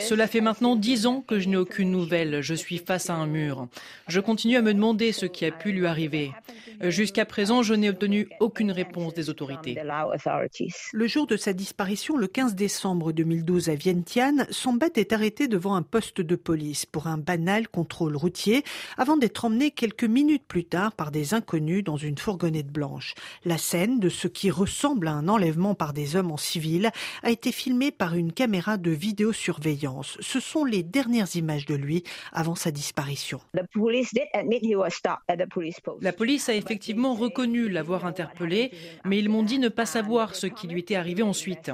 Cela fait maintenant dix ans que je n'ai aucune nouvelle. Je suis face à un mur. Je continue à me demander ce qui a pu lui arriver. Jusqu'à présent, je n'ai obtenu aucune réponse des autorités. Le jour de sa disparition, le 15 décembre 2012 à Vientiane, Sombat est arrêté devant un poste de police pour un banal contrôle routier avant d'être emmené quelques minutes plus tard par des inconnus dans une fourgonnette blanche. La scène de ce qui ressemble à un enlèvement par des hommes en civil a été filmée par une caméra de vidéosurveillance. Ce sont les dernières images de lui avant sa disparition. La police a effectivement reconnu l'avoir interpellé, mais ils m'ont dit ne pas savoir ce qui lui était arrivé ensuite.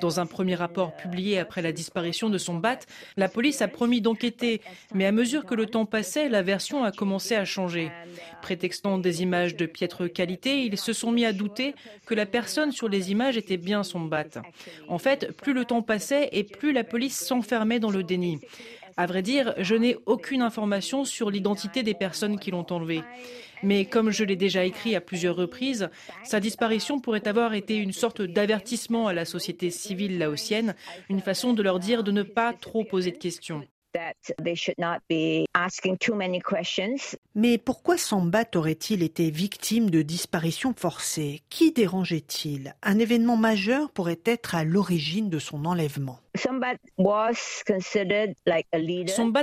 Dans un premier rapport publié après la disparition de son bat, la police a promis d'enquêter, mais à mesure que le temps passait, la version a commencé à changer. Prétextant des images de piètre qualité, ils se sont mis à douter que la personne sur les images était bien son bat. En fait, plus le temps passait et plus la police s'enfermait dans le déni. À vrai dire, je n'ai aucune information sur l'identité des personnes qui l'ont enlevé. Mais comme je l'ai déjà écrit à plusieurs reprises, sa disparition pourrait avoir été une sorte d'avertissement à la société civile laotienne, une façon de leur dire de ne pas trop poser de questions. Mais pourquoi Sambat aurait-il été victime de disparition forcée Qui dérangeait-il? Un événement majeur pourrait être à l'origine de son enlèvement. Sombat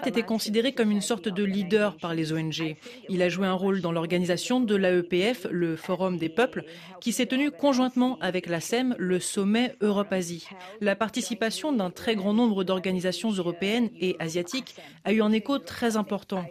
était considéré comme une sorte de leader par les ONG. Il a joué un rôle dans l'organisation de l'AEPF, le Forum des peuples, qui s'est tenu conjointement avec la SEM, le sommet Europe-Asie. La participation d'un très grand nombre d'organisations européennes et asiatiques a eu un écho très important.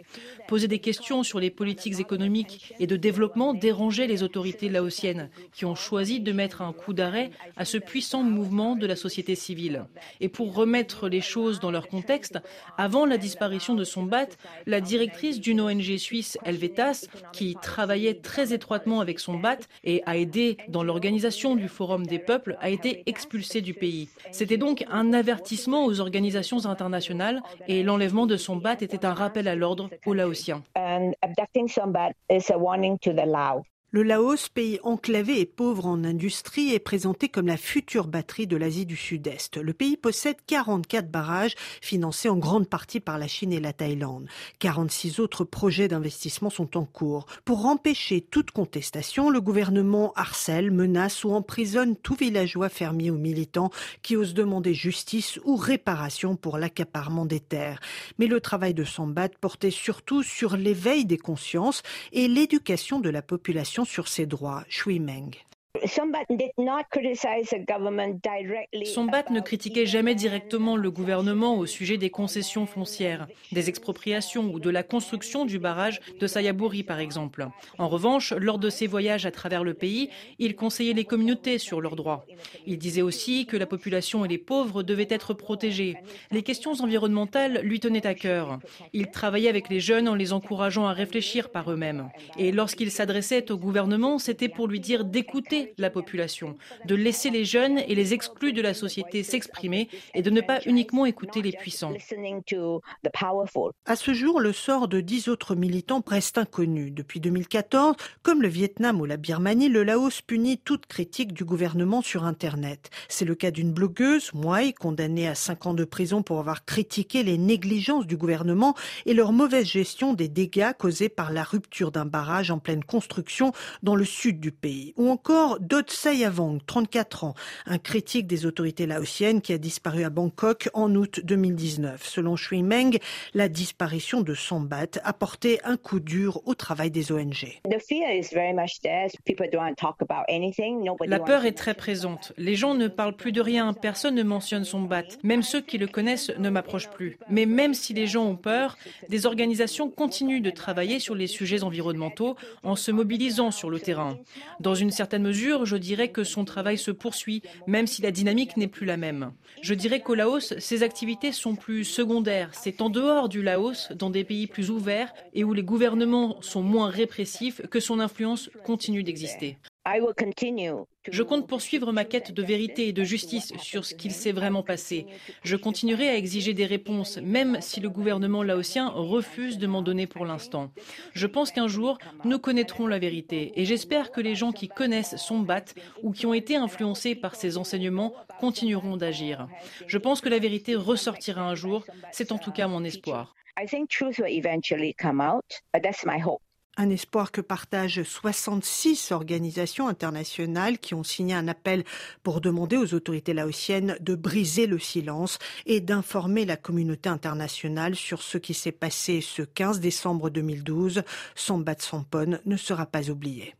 Poser des questions sur les politiques économiques et de développement dérangeait les autorités laotiennes, qui ont choisi de mettre un coup d'arrêt à ce puissant mouvement de la société civile. Et pour remettre les choses dans leur contexte, avant la disparition de son bat, la directrice d'une ONG suisse, Helvetas, qui travaillait très étroitement avec son bat et a aidé dans l'organisation du Forum des peuples, a été expulsée du pays. C'était donc un avertissement aux organisations internationales et l'enlèvement de son bat était un rappel à l'ordre aux Laotiens. abducting somebody is a warning to the Lao. Le Laos, pays enclavé et pauvre en industrie, est présenté comme la future batterie de l'Asie du Sud-Est. Le pays possède 44 barrages financés en grande partie par la Chine et la Thaïlande. 46 autres projets d'investissement sont en cours. Pour empêcher toute contestation, le gouvernement harcèle, menace ou emprisonne tout villageois fermier ou militant qui ose demander justice ou réparation pour l'accaparement des terres. Mais le travail de Sambat portait surtout sur l'éveil des consciences et l'éducation de la population sur ses droits, Shui Meng. Sombat ne critiquait jamais directement le gouvernement au sujet des concessions foncières, des expropriations ou de la construction du barrage de Sayaburi par exemple. En revanche, lors de ses voyages à travers le pays, il conseillait les communautés sur leurs droits. Il disait aussi que la population et les pauvres devaient être protégés. Les questions environnementales lui tenaient à cœur. Il travaillait avec les jeunes en les encourageant à réfléchir par eux-mêmes. Et lorsqu'il s'adressait au gouvernement, c'était pour lui dire d'écouter la population, de laisser les jeunes et les exclus de la société s'exprimer et de ne pas uniquement écouter les puissants. À ce jour, le sort de dix autres militants reste inconnu. Depuis 2014, comme le Vietnam ou la Birmanie, le Laos punit toute critique du gouvernement sur Internet. C'est le cas d'une blogueuse, Moai, condamnée à cinq ans de prison pour avoir critiqué les négligences du gouvernement et leur mauvaise gestion des dégâts causés par la rupture d'un barrage en pleine construction dans le sud du pays. Ou encore Dot Sayavong, 34 ans, un critique des autorités laotiennes qui a disparu à Bangkok en août 2019. Selon Shui Meng, la disparition de Sombat a porté un coup dur au travail des ONG. La peur est très présente. Les gens ne parlent plus de rien. Personne ne mentionne Sombat. Même ceux qui le connaissent ne m'approchent plus. Mais même si les gens ont peur, des organisations continuent de travailler sur les sujets environnementaux en se mobilisant sur le terrain. Dans une certaine mesure, je dirais que son travail se poursuit, même si la dynamique n'est plus la même. Je dirais qu'au Laos, ses activités sont plus secondaires. C'est en dehors du Laos, dans des pays plus ouverts et où les gouvernements sont moins répressifs, que son influence continue d'exister. Je compte poursuivre ma quête de vérité et de justice sur ce qu'il s'est vraiment passé. Je continuerai à exiger des réponses, même si le gouvernement laotien refuse de m'en donner pour l'instant. Je pense qu'un jour, nous connaîtrons la vérité et j'espère que les gens qui connaissent Sombat ou qui ont été influencés par ses enseignements continueront d'agir. Je pense que la vérité ressortira un jour, c'est en tout cas mon espoir. Un espoir que partagent 66 organisations internationales qui ont signé un appel pour demander aux autorités laotiennes de briser le silence et d'informer la communauté internationale sur ce qui s'est passé ce 15 décembre 2012. Sambat Sampon ne sera pas oublié.